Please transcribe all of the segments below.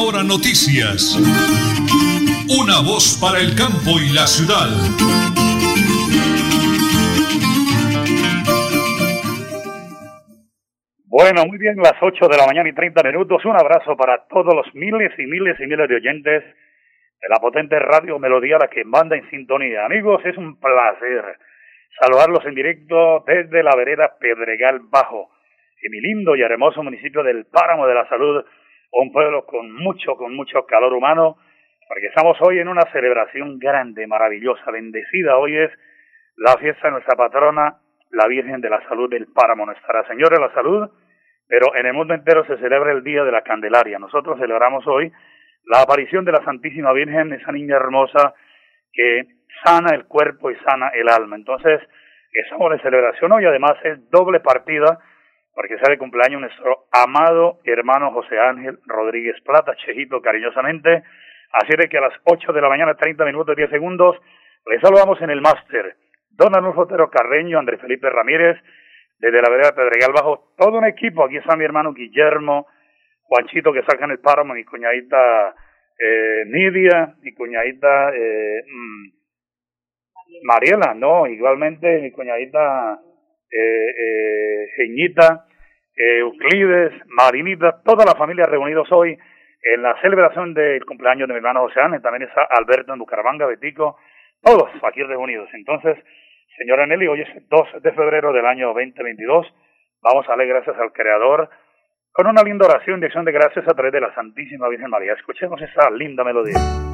Última Noticias. Una voz para el campo y la ciudad. Bueno, muy bien, las 8 de la mañana y 30 minutos. Un abrazo para todos los miles y miles y miles de oyentes de la potente radio Melodía, la que manda en sintonía. Amigos, es un placer saludarlos en directo desde la vereda Pedregal Bajo, en mi lindo y hermoso municipio del Páramo de la Salud, un pueblo con mucho, con mucho calor humano, porque estamos hoy en una celebración grande, maravillosa, bendecida. Hoy es la fiesta de nuestra patrona, la Virgen de la Salud del Páramo, Nuestra Señora de la Salud, pero en el mundo entero se celebra el Día de la Candelaria. Nosotros celebramos hoy la aparición de la Santísima Virgen, esa niña hermosa que sana el cuerpo y sana el alma. Entonces, estamos de celebración hoy, además es doble partida, porque sale cumpleaños nuestro amado hermano José Ángel Rodríguez Plata, Chejito cariñosamente. Así de que a las 8 de la mañana, 30 minutos y 10 segundos, le saludamos en el máster. Don Arnulfo Otero Carreño, Andrés Felipe Ramírez, desde la vereda Pedregal Bajo, todo un equipo. Aquí está mi hermano Guillermo, Juanchito que saca en el páramo, mi cuñadita eh, Nidia, mi cuñadita eh, mm, Mariela, no, igualmente mi cuñadita eh, eh, eh, Euclides, Marinita, toda la familia reunidos hoy en la celebración del cumpleaños de mi hermano José también está Alberto en Bucaramanga, Betico, todos aquí reunidos. Entonces, Señora Nelly, hoy es 2 de febrero del año 2022. Vamos a darle gracias al Creador con una linda oración de acción de gracias a través de la Santísima Virgen María. Escuchemos esa linda melodía.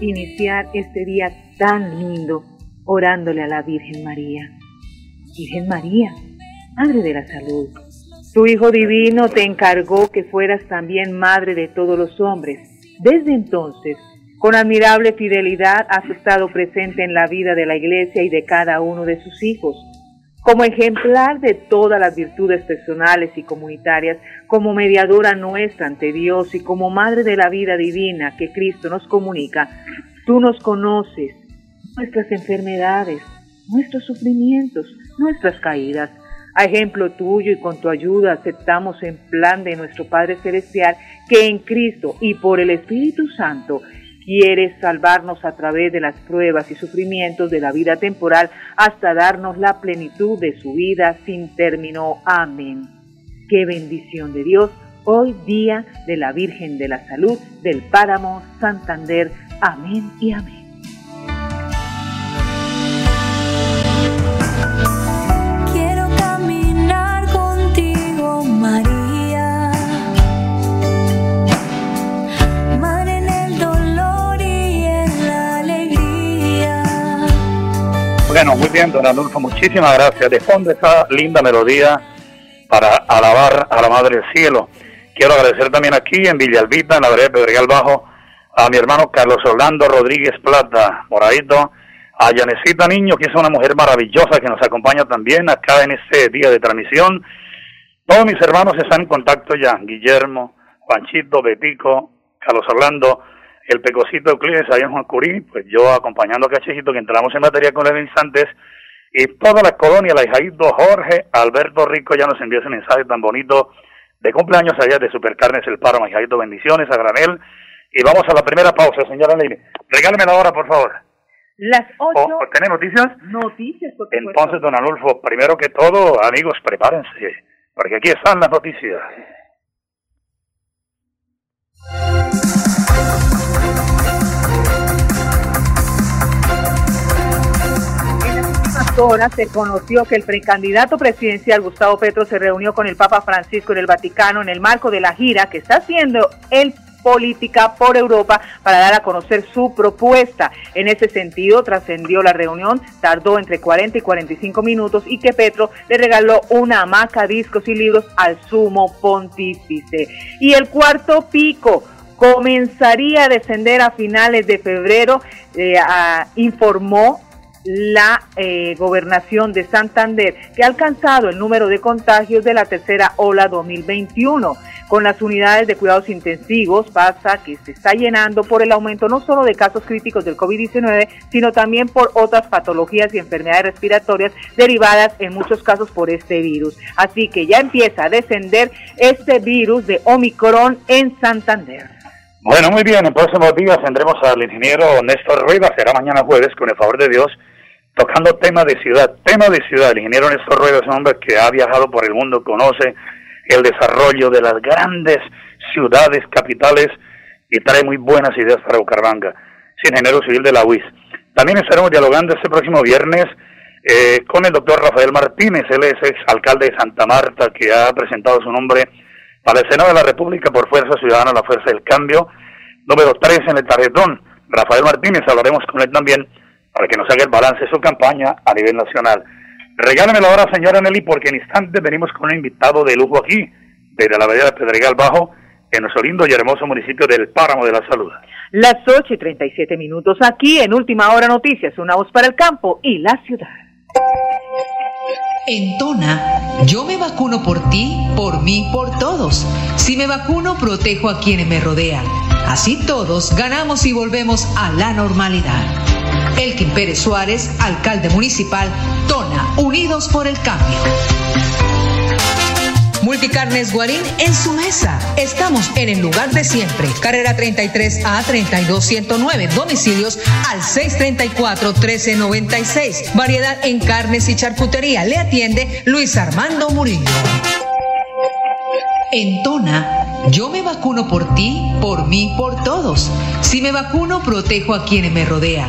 Iniciar este día tan lindo orándole a la Virgen María. Virgen María, Madre de la Salud, tu Hijo Divino te encargó que fueras también Madre de todos los hombres. Desde entonces, con admirable fidelidad has estado presente en la vida de la Iglesia y de cada uno de sus hijos como ejemplar de todas las virtudes personales y comunitarias, como mediadora nuestra ante Dios y como madre de la vida divina que Cristo nos comunica, tú nos conoces nuestras enfermedades, nuestros sufrimientos, nuestras caídas. A ejemplo tuyo y con tu ayuda aceptamos en plan de nuestro Padre Celestial que en Cristo y por el Espíritu Santo quieres salvarnos a través de las pruebas y sufrimientos de la vida temporal hasta darnos la plenitud de su vida sin término. Amén. Qué bendición de Dios hoy día de la Virgen de la Salud del Páramo Santander. Amén y amén. Bueno, muy bien, don Adolfo, muchísimas gracias. De fondo esta linda melodía para alabar a la Madre del Cielo. Quiero agradecer también aquí en Villalbita, en la vereda Pedregal Bajo, a mi hermano Carlos Orlando Rodríguez Plata, moradito, a Yanecita Niño, que es una mujer maravillosa que nos acompaña también acá en este día de transmisión. Todos mis hermanos están en contacto ya, Guillermo, Juanchito, Betico, Carlos Orlando, el pecocito Euclides ahí en Juan Curí, pues yo acompañando a Cachejito que entramos en materia con él instantes, y toda la colonia, la hijaíto Jorge Alberto Rico ya nos envió ese mensaje tan bonito de cumpleaños allá de Supercarnes El Paro, hijaíto, bendiciones a granel, y vamos a la primera pausa, señora Leine. Regáleme la hora, por favor. Las ocho. ¿Tiene noticias? Noticias, por Entonces, don Anulfo, primero que todo, amigos, prepárense, porque aquí están las noticias. Se conoció que el precandidato presidencial Gustavo Petro se reunió con el Papa Francisco en el Vaticano en el marco de la gira que está haciendo el política por Europa para dar a conocer su propuesta. En ese sentido, trascendió la reunión, tardó entre 40 y 45 minutos y que Petro le regaló una hamaca, discos y libros al sumo pontífice. Y el cuarto pico comenzaría a descender a finales de febrero, eh, informó la eh, gobernación de Santander, que ha alcanzado el número de contagios de la tercera ola 2021. Con las unidades de cuidados intensivos pasa que se está llenando por el aumento no solo de casos críticos del COVID-19, sino también por otras patologías y enfermedades respiratorias derivadas en muchos casos por este virus. Así que ya empieza a descender este virus de Omicron en Santander. Bueno, muy bien, en próximos días tendremos al ingeniero Néstor Rueda, será mañana jueves, con el favor de Dios, tocando tema de ciudad, tema de ciudad. El ingeniero Néstor Rueda es un hombre que ha viajado por el mundo, conoce el desarrollo de las grandes ciudades, capitales, y trae muy buenas ideas para Bucaramanga. Es ingeniero civil de la UIS. También estaremos dialogando este próximo viernes eh, con el doctor Rafael Martínez, él es ex alcalde de Santa Marta, que ha presentado su nombre para el Senado de la República por Fuerza Ciudadana, la Fuerza del Cambio, número 3 en el tarjetón. Rafael Martínez, hablaremos con él también para que nos haga el balance de su campaña a nivel nacional. Regálamelo ahora, señora Nelly, porque en instantes venimos con un invitado de lujo aquí, desde la Bahía de Pedregal Bajo, en nuestro lindo y hermoso municipio del Páramo de la Salud. Las 8 y 37 minutos aquí en Última Hora Noticias, una voz para el campo y la ciudad. En Tona, yo me vacuno por ti, por mí, por todos. Si me vacuno, protejo a quienes me rodean. Así todos ganamos y volvemos a la normalidad. Elkin Pérez Suárez, alcalde municipal, Tona, Unidos por el Cambio. Multicarnes Guarín en su mesa. Estamos en el lugar de siempre. Carrera 33 a 32109. Domicilios al 634 1396. Variedad en carnes y charcutería. Le atiende Luis Armando Murillo. En Tona, yo me vacuno por ti, por mí, por todos. Si me vacuno, protejo a quienes me rodean.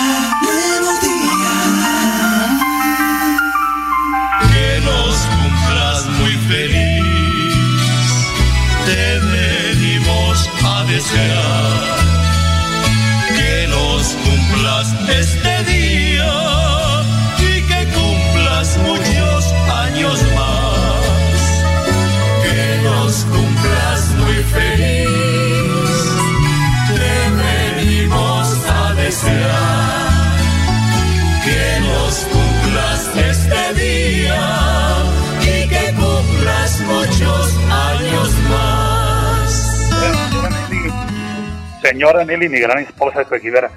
Señora Nelly, mi gran esposa de Coequivera,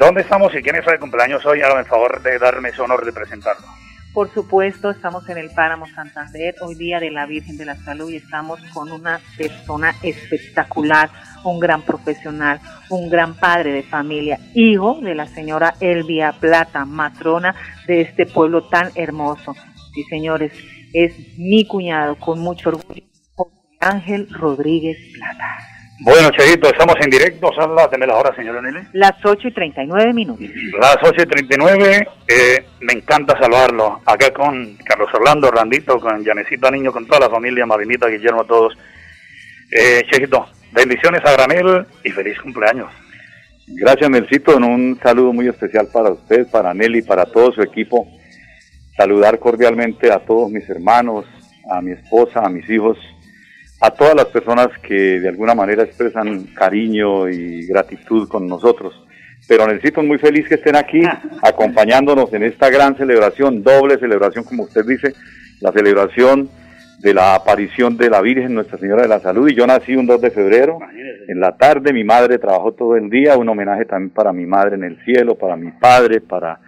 ¿dónde estamos y quién es el cumpleaños hoy? Hágame el favor de darme ese honor de presentarlo. Por supuesto, estamos en el Páramo Santander, hoy día de la Virgen de la Salud, y estamos con una persona espectacular, un gran profesional, un gran padre de familia, hijo de la señora Elvia Plata, matrona de este pueblo tan hermoso. Sí, señores, es mi cuñado, con mucho orgullo, Ángel Rodríguez Plata. Bueno, Chedito, estamos en directo, son las de la hora, señora Nelly. Las 8 y 39 minutos. Las 8 y 39, eh, me encanta saludarlo. Acá con Carlos Orlando, Randito, con Yanecita Niño, con toda la familia, Marinita, Guillermo, a todos. Eh, Chejito, bendiciones a Granel y feliz cumpleaños. Gracias, Melcito. Un saludo muy especial para usted, para Nelly, para todo su equipo. Saludar cordialmente a todos mis hermanos, a mi esposa, a mis hijos, a todas las personas que de alguna manera expresan cariño y gratitud con nosotros. Pero necesito muy feliz que estén aquí acompañándonos en esta gran celebración, doble celebración como usted dice, la celebración de la aparición de la Virgen Nuestra Señora de la Salud. Y yo nací un 2 de febrero en la tarde, mi madre trabajó todo el día, un homenaje también para mi madre en el cielo, para mi padre, para,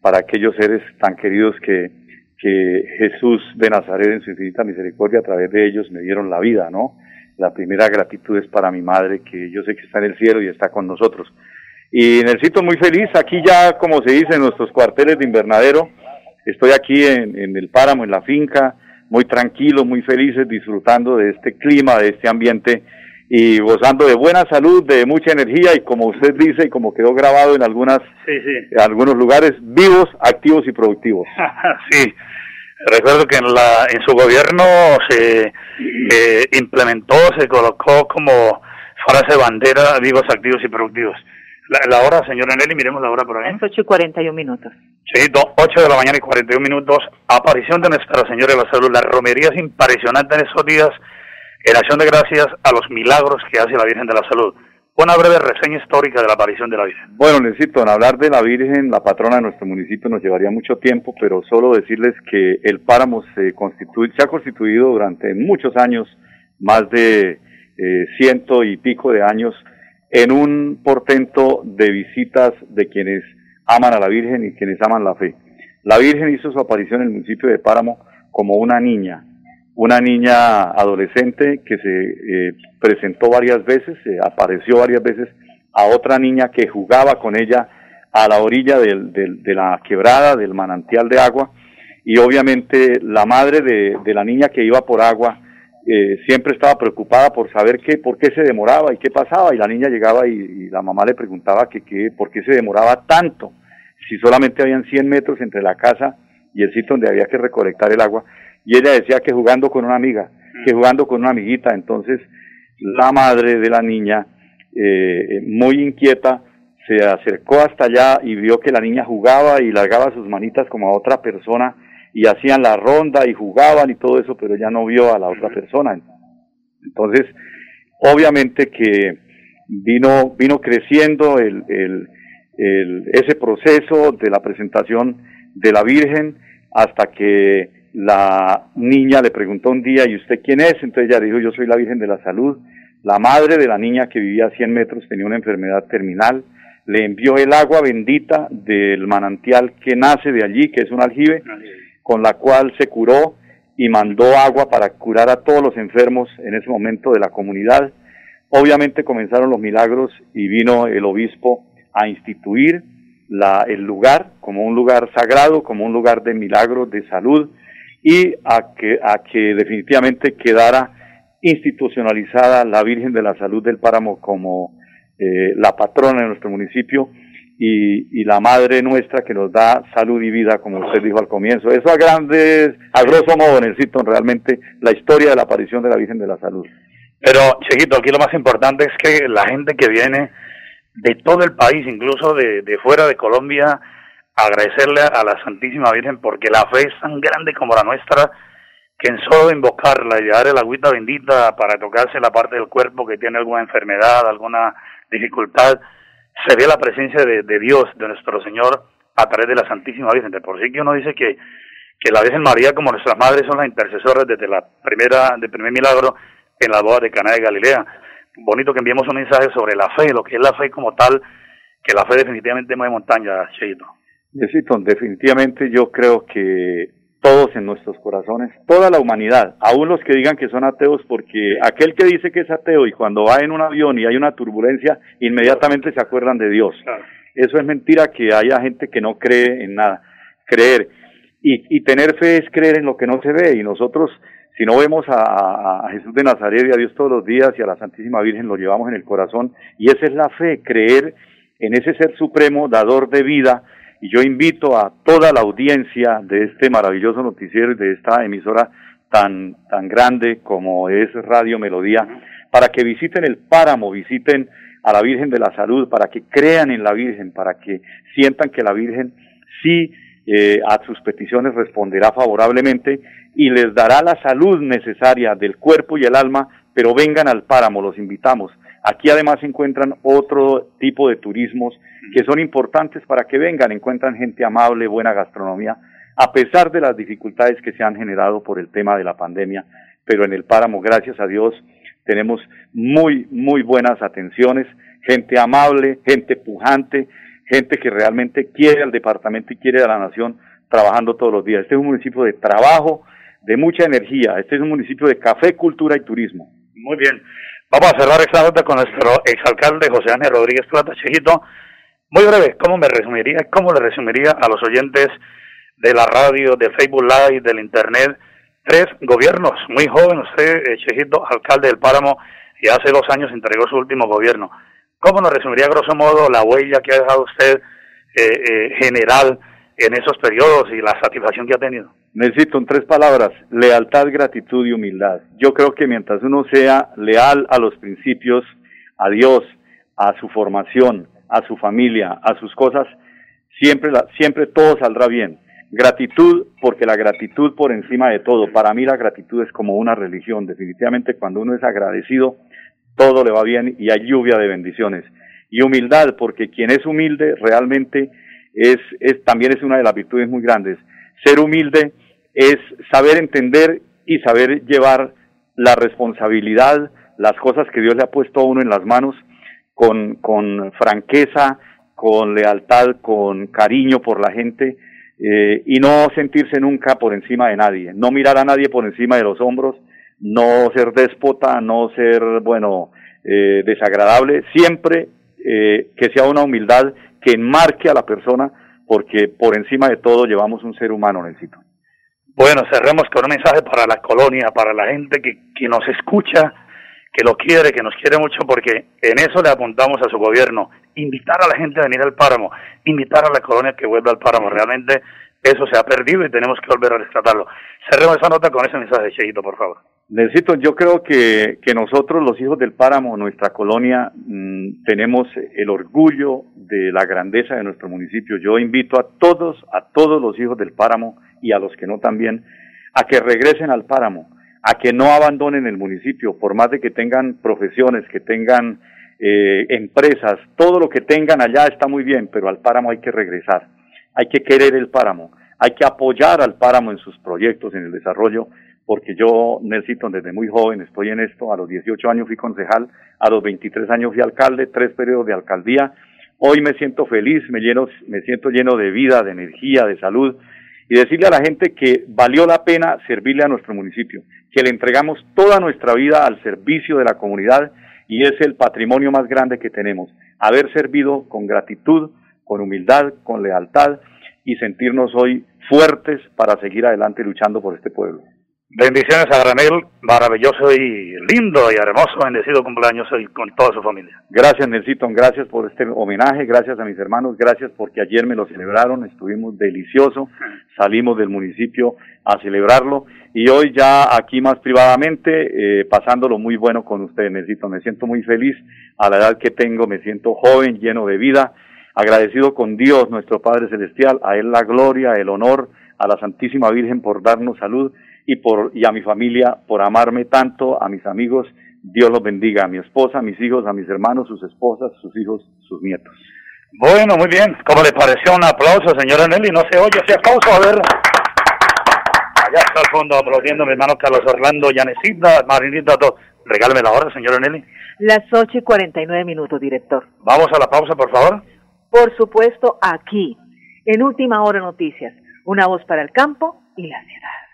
para aquellos seres tan queridos que, que Jesús de Nazaret en su infinita misericordia a través de ellos me dieron la vida, ¿no? La primera gratitud es para mi madre, que yo sé que está en el cielo y está con nosotros. Y en el sitio muy feliz, aquí ya, como se dice, en nuestros cuarteles de invernadero, estoy aquí en, en el páramo, en la finca, muy tranquilos, muy felices, disfrutando de este clima, de este ambiente y gozando de buena salud, de mucha energía y como usted dice y como quedó grabado en algunas Sí, sí. en algunos lugares vivos, activos y productivos. sí. Recuerdo que en, la, en su gobierno se eh, implementó, se colocó como frase bandera vivos, activos y productivos. La, la hora, señora Nelly, miremos la hora por ahí. Las 8 y 41 minutos. Sí, do, 8 de la mañana y 41 minutos. Aparición de Nuestra Señora de la Salud. La romería es impresionante en esos días en acción de gracias a los milagros que hace la Virgen de la Salud. Una breve reseña histórica de la aparición de la Virgen. Bueno, necesito en hablar de la Virgen, la patrona de nuestro municipio, nos llevaría mucho tiempo, pero solo decirles que el páramo se, se ha constituido durante muchos años, más de eh, ciento y pico de años, en un portento de visitas de quienes aman a la Virgen y quienes aman la fe. La Virgen hizo su aparición en el municipio de Páramo como una niña, una niña adolescente que se eh, presentó varias veces, se apareció varias veces a otra niña que jugaba con ella a la orilla del, del, de la quebrada, del manantial de agua, y obviamente la madre de, la niña que iba por agua eh, siempre estaba preocupada por saber qué, por qué se demoraba y qué pasaba, y la niña llegaba y, y la mamá le preguntaba que, que por qué se demoraba tanto, si solamente habían 100 metros entre la casa y el sitio donde había que recolectar el agua, y ella decía que jugando con una amiga, que jugando con una amiguita, entonces la madre de la niña, eh, muy inquieta, se acercó hasta allá y vio que la niña jugaba y largaba sus manitas como a otra persona y hacían la ronda y jugaban y todo eso, pero ella no vio a la otra persona. Entonces, obviamente que vino, vino creciendo el, el, el, ese proceso de la presentación de la Virgen hasta que la niña le preguntó un día, ¿y usted quién es? Entonces ella dijo, yo soy la Virgen de la Salud. La madre de la niña que vivía a 100 metros tenía una enfermedad terminal, le envió el agua bendita del manantial que nace de allí, que es un aljibe, con la cual se curó y mandó agua para curar a todos los enfermos en ese momento de la comunidad. Obviamente comenzaron los milagros y vino el obispo a instituir la, el lugar como un lugar sagrado, como un lugar de milagros, de salud, y a que, a que definitivamente quedara institucionalizada la Virgen de la Salud del Páramo como eh, la patrona de nuestro municipio y, y, la Madre nuestra que nos da salud y vida, como usted dijo al comienzo. Eso a grandes, a grosso modo, necesito realmente la historia de la aparición de la Virgen de la Salud. Pero, Chiquito, aquí lo más importante es que la gente que viene de todo el país, incluso de, de fuera de Colombia, agradecerle a la Santísima Virgen porque la fe es tan grande como la nuestra que en solo invocarla y llevar el agüita bendita para tocarse la parte del cuerpo que tiene alguna enfermedad, alguna dificultad, se ve la presencia de, Dios, de nuestro Señor, a través de la Santísima Virgen. Por sí que uno dice que, que la Virgen María, como nuestras madres, son las intercesoras desde la primera, del primer milagro en la boda de Cana de Galilea. Bonito que enviemos un mensaje sobre la fe, lo que es la fe como tal, que la fe definitivamente mueve montaña, Cheito. Definitivamente yo creo que todos en nuestros corazones, toda la humanidad, aún los que digan que son ateos, porque aquel que dice que es ateo y cuando va en un avión y hay una turbulencia, inmediatamente se acuerdan de Dios. Eso es mentira que haya gente que no cree en nada. Creer. Y, y tener fe es creer en lo que no se ve. Y nosotros, si no vemos a, a Jesús de Nazaret y a Dios todos los días y a la Santísima Virgen, lo llevamos en el corazón. Y esa es la fe, creer en ese ser supremo, dador de vida, y yo invito a toda la audiencia de este maravilloso noticiero y de esta emisora tan, tan grande como es Radio Melodía, para que visiten el páramo, visiten a la Virgen de la Salud, para que crean en la Virgen, para que sientan que la Virgen sí eh, a sus peticiones responderá favorablemente y les dará la salud necesaria del cuerpo y el alma, pero vengan al páramo, los invitamos. Aquí además encuentran otro tipo de turismos que son importantes para que vengan, encuentran gente amable, buena gastronomía. a pesar de las dificultades que se han generado por el tema de la pandemia, pero en el páramo, gracias a Dios, tenemos muy, muy buenas atenciones, gente amable, gente pujante, gente que realmente quiere al departamento y quiere a la nación trabajando todos los días. Este es un municipio de trabajo, de mucha energía, este es un municipio de café, cultura y turismo. Muy bien. Vamos a cerrar esta nota con nuestro exalcalde José Ángel Rodríguez Plata, Chejito. Muy breve, ¿cómo me resumiría, cómo le resumiría a los oyentes de la radio, de Facebook Live, del Internet, tres gobiernos, muy joven usted, eh, Chejito, alcalde del Páramo, y hace dos años entregó su último gobierno. ¿Cómo nos resumiría, grosso modo, la huella que ha dejado usted eh, eh, general en esos periodos y la satisfacción que ha tenido? Necesito en tres palabras, lealtad, gratitud y humildad. Yo creo que mientras uno sea leal a los principios, a Dios, a su formación, a su familia, a sus cosas, siempre, siempre todo saldrá bien. Gratitud, porque la gratitud por encima de todo. Para mí la gratitud es como una religión. Definitivamente cuando uno es agradecido, todo le va bien y hay lluvia de bendiciones. Y humildad, porque quien es humilde realmente es, es, también es una de las virtudes muy grandes. Ser humilde es saber entender y saber llevar la responsabilidad, las cosas que Dios le ha puesto a uno en las manos, con, con franqueza, con lealtad, con cariño por la gente, eh, y no sentirse nunca por encima de nadie, no mirar a nadie por encima de los hombros, no ser déspota, no ser, bueno, eh, desagradable, siempre eh, que sea una humildad que enmarque a la persona, porque por encima de todo llevamos un ser humano, necesito. Bueno, cerremos con un mensaje para la colonia, para la gente que, que nos escucha, que lo quiere, que nos quiere mucho, porque en eso le apuntamos a su gobierno. Invitar a la gente a venir al páramo, invitar a la colonia que vuelva al páramo. Realmente eso se ha perdido y tenemos que volver a rescatarlo. Cerremos esa nota con ese mensaje, Cheito, por favor. Necesito, yo creo que, que nosotros, los hijos del páramo, nuestra colonia, mmm, tenemos el orgullo de la grandeza de nuestro municipio. Yo invito a todos, a todos los hijos del páramo y a los que no también, a que regresen al páramo, a que no abandonen el municipio, por más de que tengan profesiones, que tengan eh, empresas, todo lo que tengan allá está muy bien, pero al páramo hay que regresar, hay que querer el páramo, hay que apoyar al páramo en sus proyectos, en el desarrollo, porque yo, Nelson, desde muy joven estoy en esto, a los 18 años fui concejal, a los 23 años fui alcalde, tres periodos de alcaldía, hoy me siento feliz, me, lleno, me siento lleno de vida, de energía, de salud, y decirle a la gente que valió la pena servirle a nuestro municipio, que le entregamos toda nuestra vida al servicio de la comunidad y es el patrimonio más grande que tenemos, haber servido con gratitud, con humildad, con lealtad y sentirnos hoy fuertes para seguir adelante luchando por este pueblo. Bendiciones a Granel, maravilloso y lindo y hermoso, bendecido cumpleaños hoy con toda su familia. Gracias, Nelson, gracias por este homenaje, gracias a mis hermanos, gracias porque ayer me lo celebraron, estuvimos delicioso, salimos del municipio a celebrarlo y hoy ya aquí más privadamente, eh, pasándolo muy bueno con ustedes, Nelson, me siento muy feliz a la edad que tengo, me siento joven, lleno de vida, agradecido con Dios, nuestro Padre Celestial, a Él la gloria, el honor, a la Santísima Virgen por darnos salud y por y a mi familia por amarme tanto, a mis amigos, Dios los bendiga, a mi esposa, a mis hijos, a mis hermanos, sus esposas, sus hijos, sus nietos. Bueno, muy bien. ¿Cómo le pareció un aplauso, señora Nelly? No se oye ese aplauso, a ver. Allá está al fondo aplaudiendo mi hermano Carlos Orlando, Yanecita, Marinita, todo. Regálame la hora, señora Nelly. Las ocho y cuarenta y nueve minutos, director. Vamos a la pausa, por favor. Por supuesto, aquí, en Última Hora Noticias, una voz para el campo y la ciudad.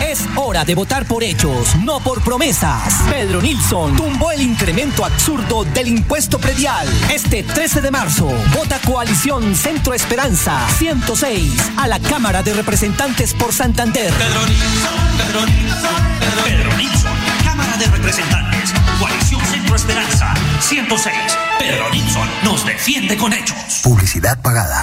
Es hora de votar por hechos, no por promesas. Pedro Nilsson tumbó el incremento absurdo del impuesto predial. Este 13 de marzo, vota Coalición Centro Esperanza 106 a la Cámara de Representantes por Santander. Pedro Nilsson, Pedro Nilsson, Pedro, Pedro Nilsson, Cámara de Representantes, Coalición Centro Esperanza 106. Pedro Nilsson nos defiende con hechos. Publicidad pagada.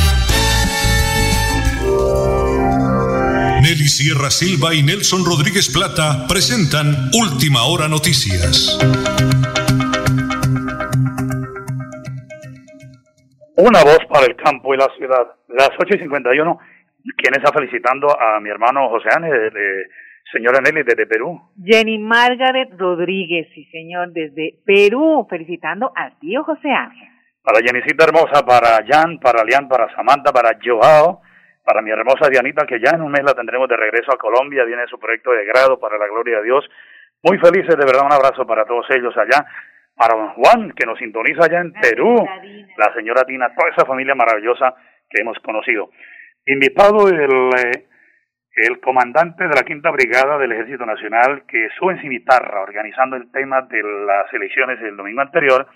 Nelly Sierra Silva y Nelson Rodríguez Plata presentan Última Hora Noticias. Una voz para el campo y la ciudad. Las 8 y 51, ¿quién está felicitando a mi hermano José Ángel, de, señora Nelly, desde Perú? Jenny Margaret Rodríguez, sí señor, desde Perú, felicitando al tío José Ángel. Para Jenicita Hermosa, para Jan, para Lian, para Samantha, para Joao, para mi hermosa Dianita, que ya en un mes la tendremos de regreso a Colombia, viene su proyecto de grado para la gloria de Dios. Muy felices, de verdad, un abrazo para todos ellos allá. Para don Juan, que nos sintoniza allá en Perú, la señora Tina, toda esa familia maravillosa que hemos conocido. Invitado el, eh, el comandante de la Quinta Brigada del Ejército Nacional, que estuvo en Cimitarra organizando el tema de las elecciones el domingo anterior,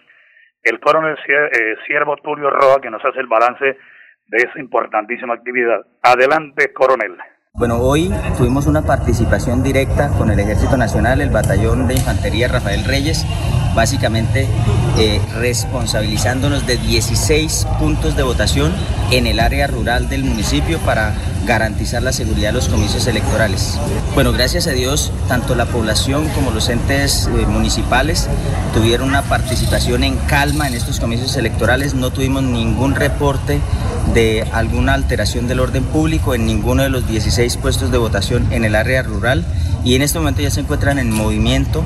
el coronel eh, Siervo Tulio Roa, que nos hace el balance de esa importantísima actividad. Adelante, coronel. Bueno, hoy tuvimos una participación directa con el Ejército Nacional, el Batallón de Infantería Rafael Reyes, básicamente eh, responsabilizándonos de 16 puntos de votación en el área rural del municipio para garantizar la seguridad de los comicios electorales. Bueno, gracias a Dios, tanto la población como los entes eh, municipales tuvieron una participación en calma en estos comicios electorales. No tuvimos ningún reporte de alguna alteración del orden público en ninguno de los 16 puestos de votación en el área rural y en este momento ya se encuentran en movimiento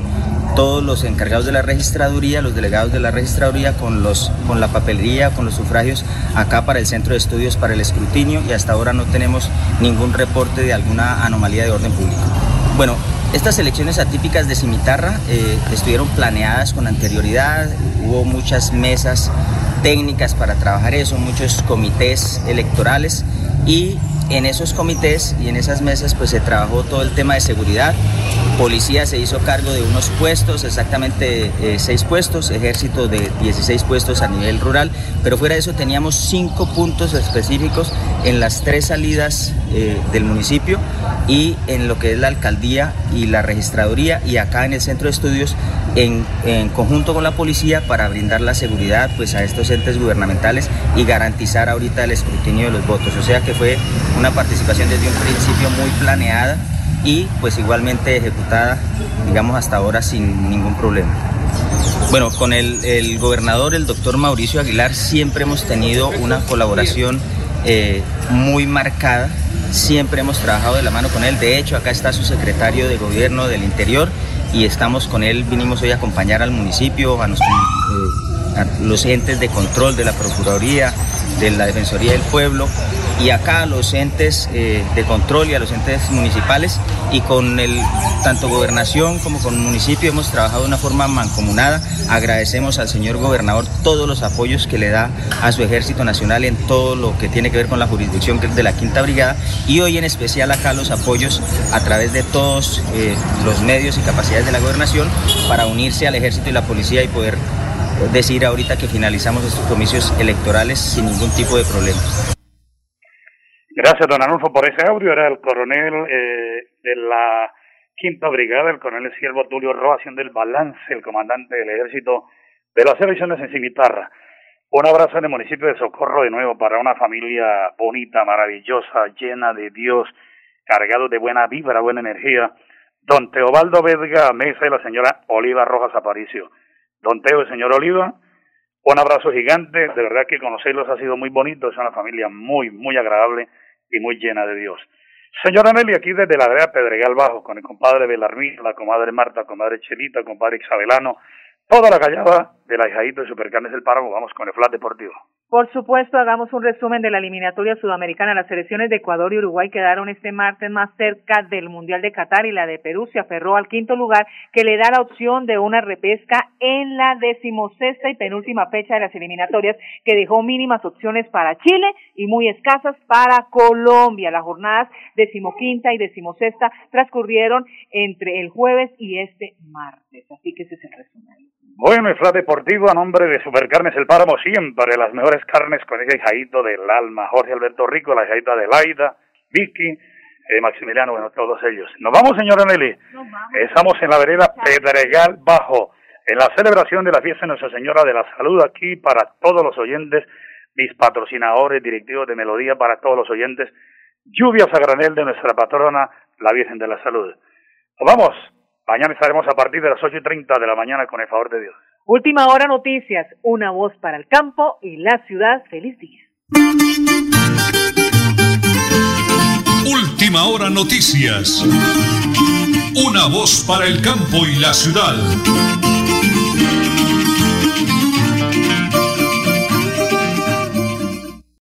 todos los encargados de la registraduría, los delegados de la registraduría con, los, con la papelería, con los sufragios acá para el centro de estudios para el escrutinio y hasta ahora no tenemos ningún reporte de alguna anomalía de orden público. Bueno, estas elecciones atípicas de Cimitarra eh, estuvieron planeadas con anterioridad, hubo muchas mesas técnicas para trabajar eso, muchos comités electorales y en esos comités y en esas mesas pues se trabajó todo el tema de seguridad. Policía se hizo cargo de unos puestos, exactamente eh, seis puestos, ejército de 16 puestos a nivel rural, pero fuera de eso teníamos cinco puntos específicos en las tres salidas eh, del municipio y en lo que es la alcaldía y la registraduría y acá en el centro de estudios en, conjunto con la policía para brindar la seguridad pues a estos entes gubernamentales y garantizar ahorita el escrutinio de los votos. O sea que fue una participación desde un principio muy planeada y pues igualmente ejecutada, digamos, hasta ahora sin ningún problema. Bueno, con el, el gobernador, el doctor Mauricio Aguilar, siempre hemos tenido una colaboración eh, muy marcada, siempre hemos trabajado de la mano con él, de hecho acá está su secretario de gobierno del interior y estamos con él, vinimos hoy a acompañar al municipio, a, eh, a los entes de control de la Procuraduría, de la Defensoría del Pueblo y acá a los entes eh, de control y a los entes municipales y con el tanto gobernación como con municipio hemos trabajado de una forma mancomunada. Agradecemos al señor gobernador todos los apoyos que le da a su ejército nacional en todo lo que tiene que ver con la jurisdicción de la Quinta Brigada y hoy en especial acá los apoyos a través de todos eh, los medios y capacidades de la gobernación para unirse al ejército y la policía y poder decir ahorita que finalizamos estos comicios electorales sin ningún tipo de problema. Gracias, don Anulfo, por ese audio. Era el coronel eh, de la Quinta Brigada, el coronel Siervo Tulio Roa, haciendo el balance, el comandante del ejército de las elecciones en Cimitarra. Un abrazo en el municipio de Socorro de nuevo para una familia bonita, maravillosa, llena de Dios, cargado de buena vibra, buena energía. Don Teobaldo Vedga Mesa y la señora Oliva Rojas Aparicio. Don Teo y señor Oliva, un abrazo gigante. De verdad que conocerlos ha sido muy bonito. Es una familia muy, muy agradable y muy llena de Dios. Señora Nelly, aquí desde la área Pedregal Bajo, con el compadre Belarmín, la comadre Marta, comadre Chelita, compadre Isabelano, toda la callada de la hijadita de Supercarnes del Páramo, vamos con el flat deportivo. Por supuesto, hagamos un resumen de la eliminatoria sudamericana. Las selecciones de Ecuador y Uruguay quedaron este martes más cerca del Mundial de Qatar y la de Perú se aferró al quinto lugar que le da la opción de una repesca en la decimosexta y penúltima fecha de las eliminatorias que dejó mínimas opciones para Chile y muy escasas para Colombia. Las jornadas decimoquinta y decimosexta transcurrieron entre el jueves y este martes. Así que ese es el resumen. Bueno, el flat deportivo a nombre de Supercarnes El Páramo, siempre las mejores carnes con ese hijadito del alma, Jorge Alberto Rico, la hijadita de Laida, Vicky, eh, Maximiliano, bueno, todos ellos. Nos vamos, señora Nelly. Estamos en la vereda Pedregal Bajo, en la celebración de la fiesta de Nuestra Señora de la Salud, aquí para todos los oyentes, mis patrocinadores, directivos de Melodía, para todos los oyentes, lluvias a granel de nuestra patrona, la Virgen de la Salud. Nos vamos. Mañana estaremos a partir de las ocho y treinta de la mañana con el favor de Dios. Última hora noticias, una voz para el campo y la ciudad. Feliz día. Última hora noticias, una voz para el campo y la ciudad.